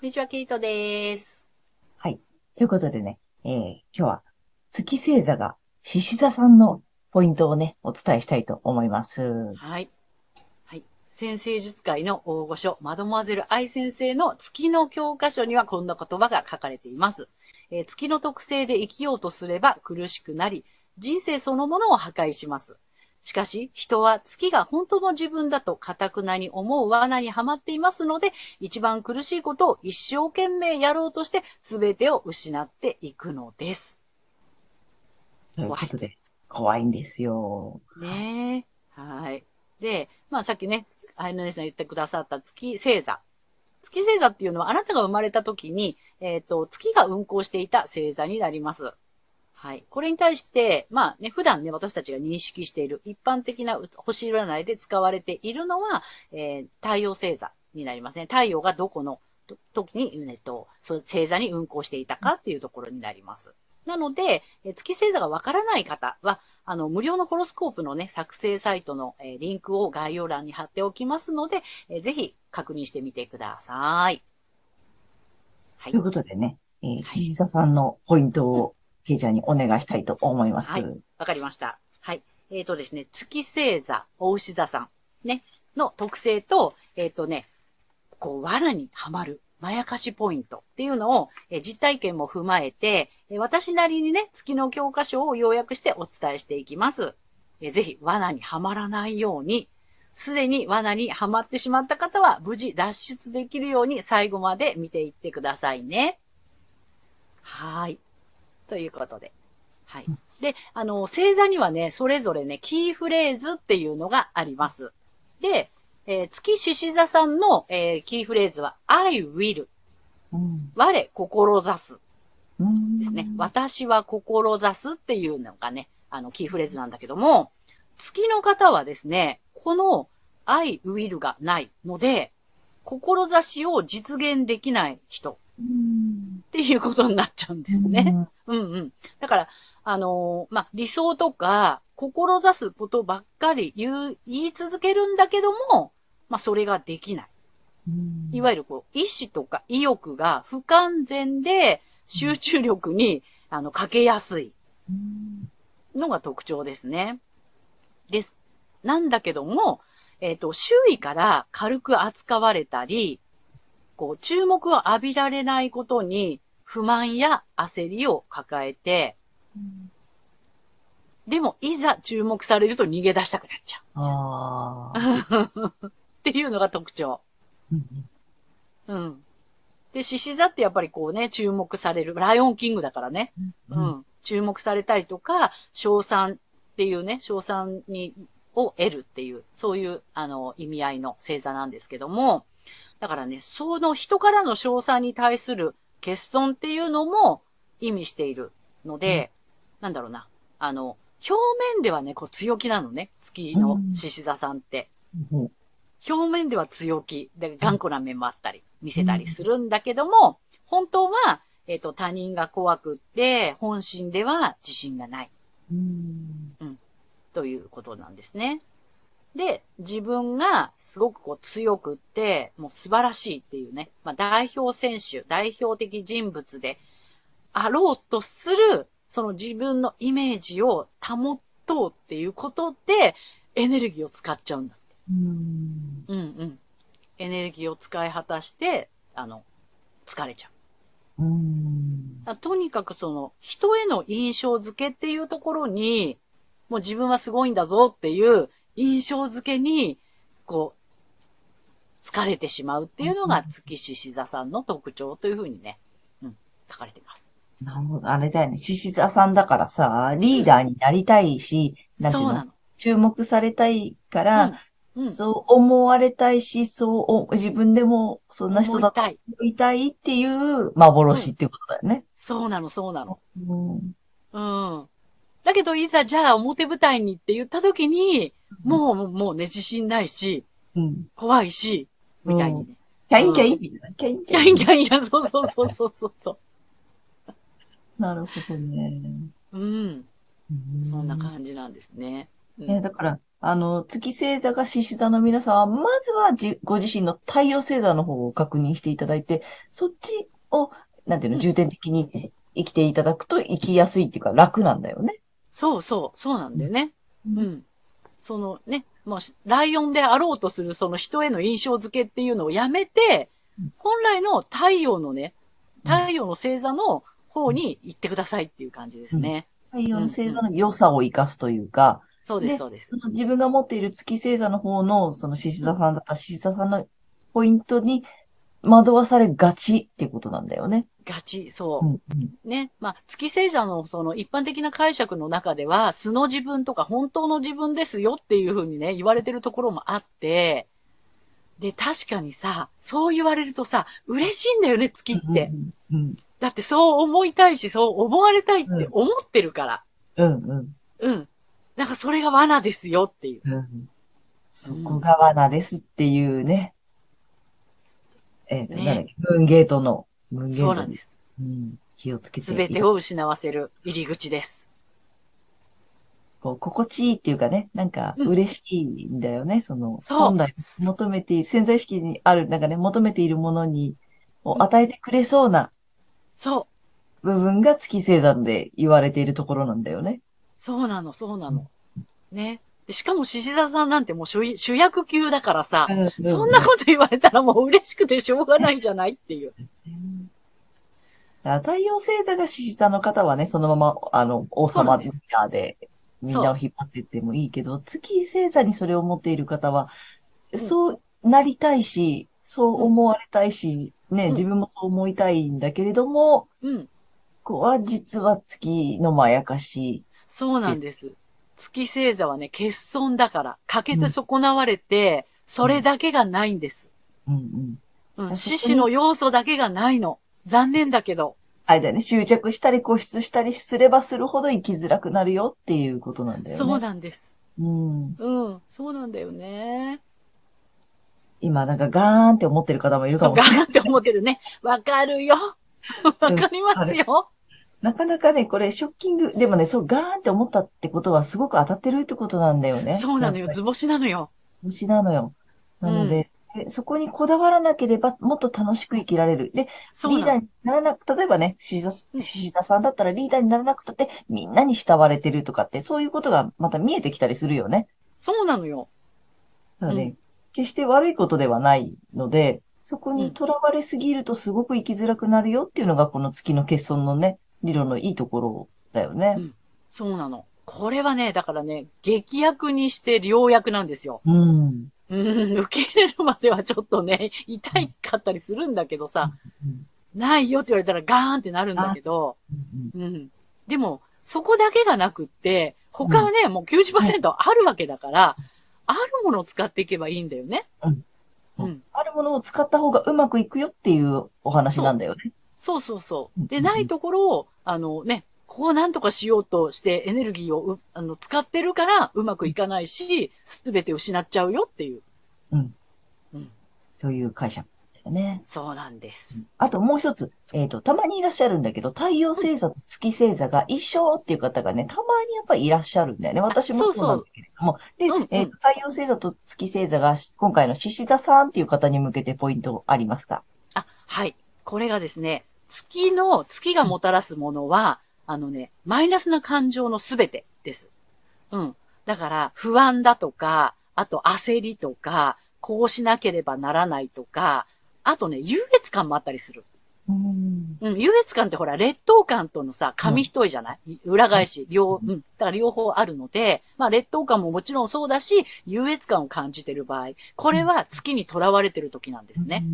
こんにちは、ケイトです。はい。ということでね、えー、今日は月星座が獅子座さんのポイントをね、お伝えしたいと思います。はい。はい。先生術界の大御所、マドモアゼル愛先生の月の教科書にはこんな言葉が書かれています。えー月の特性で生きようとすれば苦しくなり、人生そのものを破壊します。しかし、人は月が本当の自分だと堅くなに思う罠にはまっていますので、一番苦しいことを一生懸命やろうとして、全てを失っていくのです。ということで、怖いんですよ。ねえ。はい。で、まあさっきね、あやの姉さん言ってくださった月星座。月星座っていうのはあなたが生まれた時に、えっ、と、月が運行していた星座になります。はい。これに対して、まあね、普段ね、私たちが認識している一般的な星占いで使われているのは、えー太陽星座になりますね。太陽がどこのと時に、えっと、そう星座に運行していたかっていうところになります。なので、えー月星座がわからない方は、あの、無料のホロスコープのね、作成サイトの、えーリンクを概要欄に貼っておきますので、えーぜひ確認してみてください。はいという。ことでね、えー、はい獅子座さんのポイントを、ケイちゃんにお願いしたいと思います。はいわかりました。はい。えっ、とですね、月星座、お牛座さん、ね、の特性と、えっ、とね、こう、罠にはまる、まやかしポイントっていうのを、えー実体験も踏まえて、え私なりにね、月の教科書を要約してお伝えしていきます。えーぜひ、罠にはまらないように、すでに罠にはまってしまった方は、無事脱出できるように最後まで見ていってくださいね。はい。ということで。はい。で、あの、星座にはね、それぞれね、キーフレーズっていうのがあります。で、えー月獅子座さんの、えーキーフレーズは、I will, うん我、志すうんですね。私は志すっていうのがね、あの、キーフレーズなんだけども、月の方はですね、この I will がないので、志を実現できない人うんっていうことになっちゃうんですね。うんうん。だから、あのーまあ、理想とか、志すことばっかり言う、言い続けるんだけども、まあ、それができない。うんいわゆるこう、意志とか意欲が不完全で、集中力に、あの、かけやすいうんのが特徴ですね。です。なんだけども、えっ、と、周囲から軽く扱われたり、こう、注目を浴びられないことに不満や焦りを抱えて、でも、いざ注目されると逃げ出したくなっちゃ。う。っていうのが特徴。うんうん。で、獅子座ってやっぱりこうね、注目される。ライオンキングだからね。うん。注目されたりとか、賞賛っていうね、賞賛に、を得るっていう、そういう、あの、意味合いの星座なんですけども、だからね、その人からの賞賛に対する欠損っていうのも意味しているので、なんだろうな、あの、表面ではね、こう強気なのね、月の獅子座さんって。うん表面では強気。で、頑固な面もあったり、見せたりするんだけども、本当は、えっ、と、他人が怖くって、本心では自信がない。うんということなんですね。で、自分がすごくこう強くって、もう素晴らしいっていうね、まあ代表選手、代表的人物であろうとする、その自分のイメージを保とうっていうことで、エネルギーを使っちゃうんだって。うんうんうん。エネルギーを使い果たして、あの、疲れちゃう。うんあとにかくその、人への印象付けっていうところに、もう自分はすごいんだぞっていう印象付けに、こう、疲れてしまうっていうのが月獅子座さんの特徴というふうにね、うん、書かれています。なるほど。あれだよね。獅子座さんだからさ、リーダーになりたいし、なんていうの？そうなの。注目されたいから、うんうん。そう思われたいし、そうお、自分でもそんな人だと思いたい。っていう幻っていうことだよね。そうなの、そうなの。うん。うん。だけど、いざ、じゃあ、表舞台にって言った時に、もう、もうね、自信ないし、うん。怖いし、みたいにね。キャインキャインみたいな。キャインキャイン。いやいや、そうそうそうそうそうそ なるほどね。う。うん。うんそんな感じなんですね。うんね、だから、あの、月星座が獅子座の皆さんは、まずはじご自身の太陽星座の方を確認していただいて、そっちを、なんていうの、うん重点的に生きていただくと生きやすいっていうか楽なんだよね。そうそう、そうなんだよね。うん。うん。そのね、もうし、ライオンであろうとするその人への印象付けっていうのをやめてうん、本来の太陽のね、太陽の星座の方に行ってくださいっていう感じですね。太陽星座の良さを生かすというか、そうです、でそうです。自分が持っている月星座の方の、その獅子座さんだったら獅子座さんのポイントに惑わされがちっていうことなんだよね。ガチ、そうう。んうんね。まあ、月星座のその一般的な解釈の中では、素の自分とか本当の自分ですよっていうふうにね、言われてるところもあって、で、確かにさ、そう言われるとさ、嬉しいんだよね、月って。うんうんだってそう思いたいし、そう思われたいって思ってるから。うんうんうん。だからそれが罠ですよっていう。うんそこが罠ですっていうね。えっ、と、ねなんだっけムーンゲートの、ムーンゲートそうなんです。うん、気をつけて。すべてを失わせる入り口です。こう、心地いいっていうかね、なんかうん嬉しいんだよね。その、そう本来求めている、潜在意識にある、なんかね、求めているものに、を与えてくれそうなそう。部分が月星座で言われているところなんだよね。そうなの、そうなの。ね。でしかも獅子座さんなんてもう主主役級だからさ、そんなこと言われたらもう嬉しくてしょうがないじゃないっていう。太陽星座が獅子座の方はね、そのまま、あの、王様ミそうなんですラーで、みんなを引っ張っていってもいいけど、月星座にそれを持っている方は、んそうなりたいし、そう思われたいし、ね、うん自分もそう思いたいんだけれども、うん。ここは実は月のまやかし。そうなんです。月星座はね、欠損だから、欠けて損なわれて、それだけがないんです。うんうん。うん。獅子の要素だけがないの。残念だけど。あれだよね、執着したり固執したりすればするほど生きづらくなるよっていうことなんだよね。そうなんです。うん。うん。そうなんだよね。今なんかガーンって思ってる方もいるかもしれない。ーンって思ってるね。わかるよ。わかりますよ。なかなかね、これショッキング。でもね、そうガーンって思ったってことはすごく当たってるってことなんだよね。そうなのよ。図星なのよ。り星なのよ。なので、でそこにこだわらなければもっと楽しく生きられる。で。リーダーにならなく、例えばね、獅子座、うん獅子座さんだったらリーダーにならなくたってみんなに慕われてるとかって、そういうことがまた見えてきたりするよね。そうなのよ。なので、うん決して悪いことではないので、そこにとらわれすぎるとすごく生きづらくなるよっていうのがこの月の欠損のね、理論のいいところだよね。そうなの。これはね、だからね、劇薬にして良薬なんですよ。うん。うん、受け入れるまではちょっとね、痛いかったりするんだけどさ、うんないよって言われたらガーンってなるんだけど、うん。でも、そこだけがなくって、他はね、もう90%あるわけだから、あるものを使っていけばいいんだよね。うんあるものを使った方がうまくいくよっていうお話なんだよね。そうそうそう。うんで、ないところを、あのね、こうなんとかしようとしてエネルギーをうあの使ってるからうまくいかないし、すべて失っちゃうよっていう。うん。うん。という解釈だよね。そうなんです。あともう一つ、えっ、と、たまにいらっしゃるんだけど、太陽星座と月星座が一緒っていう方がね、たまにやっぱりいらっしゃるんだよね。私もそうそうそうなんだけれども。で、うんうんえーと太陽星座と月星座が今回の獅子座さんっていう方に向けてポイントありますか？あ、はい。これがですね、月の、月がもたらすものは、あのね、マイナスな感情のすべてです。うん。だから、不安だとか、あと焦りとか、こうしなければならないとか、あとね、優越感もあったりする。うん。うん、優越感ってほら、劣等感とのさ、紙一重じゃない、裏返し、両、うん。だから両方あるので、まあ劣等感ももちろんそうだし、優越感を感じてる場合、これは月にとらわれてる時なんですね。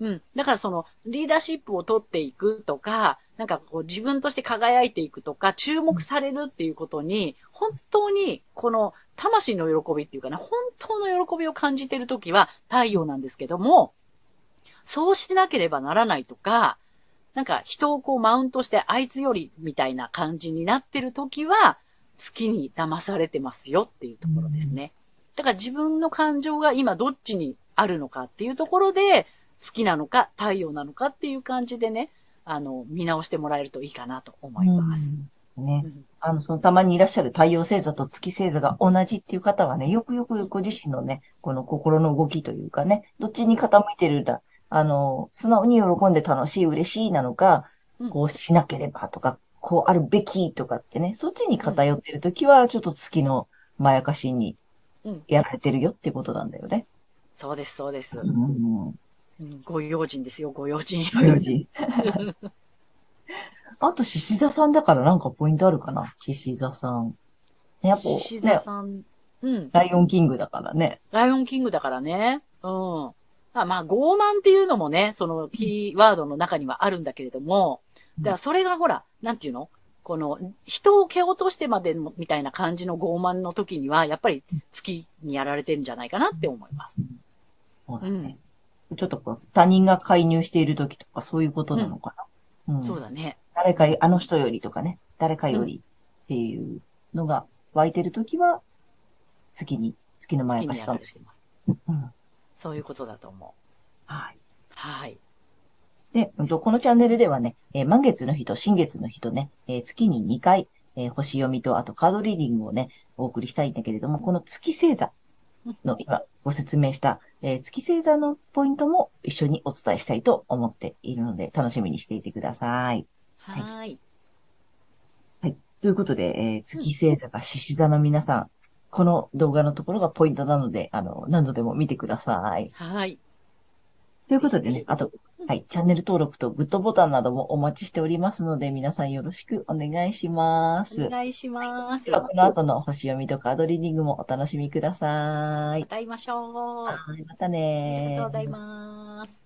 うん。だからその、リーダーシップを取っていくとか、なんかこう自分として輝いていくとか、注目されるっていうことに、本当にこの魂の喜びっていうかね、本当の喜びを感じてるときは太陽なんですけども、そうしなければならないとか、なんか人をこうマウントしてあいつよりみたいな感じになってるときは、月に騙されてますよっていうところですね。だから自分の感情が今どっちにあるのかっていうところで、月なのか太陽なのかっていう感じでね、あの、見直してもらえるといいかなと思います。うんねう。んあの、そのたまにいらっしゃる太陽星座と月星座が同じっていう方はね、よくよくご自身のね、この心の動きというかね、どっちに傾いてるんだ、あの、素直に喜んで楽しい、嬉しいなのかうん、こうしなければとか、こうあるべきとかってね、そっちに偏ってるときは、ちょっと月のまやかしにうんやられてるよってことなんだよね。そうです、そうです。うんうんうんご用心ですよ、ご用心。ご用心 あと、獅子座さんだからなんかポイントあるかな？獅子座さん。やっぱ、獅子座ね、さん、うん。ライオンキングだからね。ライオンキングだからね。うん。あまあ、傲慢っていうのもね、そのキーワードの中にはあるんだけれども、だからそれがほら、なんていうの？この、人を蹴落としてまでのみたいな感じの傲慢の時には、やっぱり月にやられてるんじゃないかなって思います。そうだね。ちょっとこう、他人が介入している時とか、そういうことなのかな。うんそうだね。誰か、あの人よりとかね、誰かよりっていうのが湧いてる時は、月に、月の前月かしかもにやられてます。うん。そういうことだと思う。はい。はい。で、このチャンネルではね、えー満月の日と新月の日とね、えー月に2回、えー星読みと、あとカードリーディングをね、お送りしたいんだけれども、この月星座の今ご説明した、えー月星座のポイントも一緒にお伝えしたいと思っているので、楽しみにしていてください。はーい。はい。ということで、えー月星座が獅子座の皆さん、この動画のところがポイントなので、あの、何度でも見てください。はい。ということでね、あと、はい、チャンネル登録とグッドボタンなどもお待ちしておりますので、皆さんよろしくお願いします。お願いします。この後の星読みとカードリーディングもお楽しみくださいま。た会いましょう。あはい、またりねがとうございます。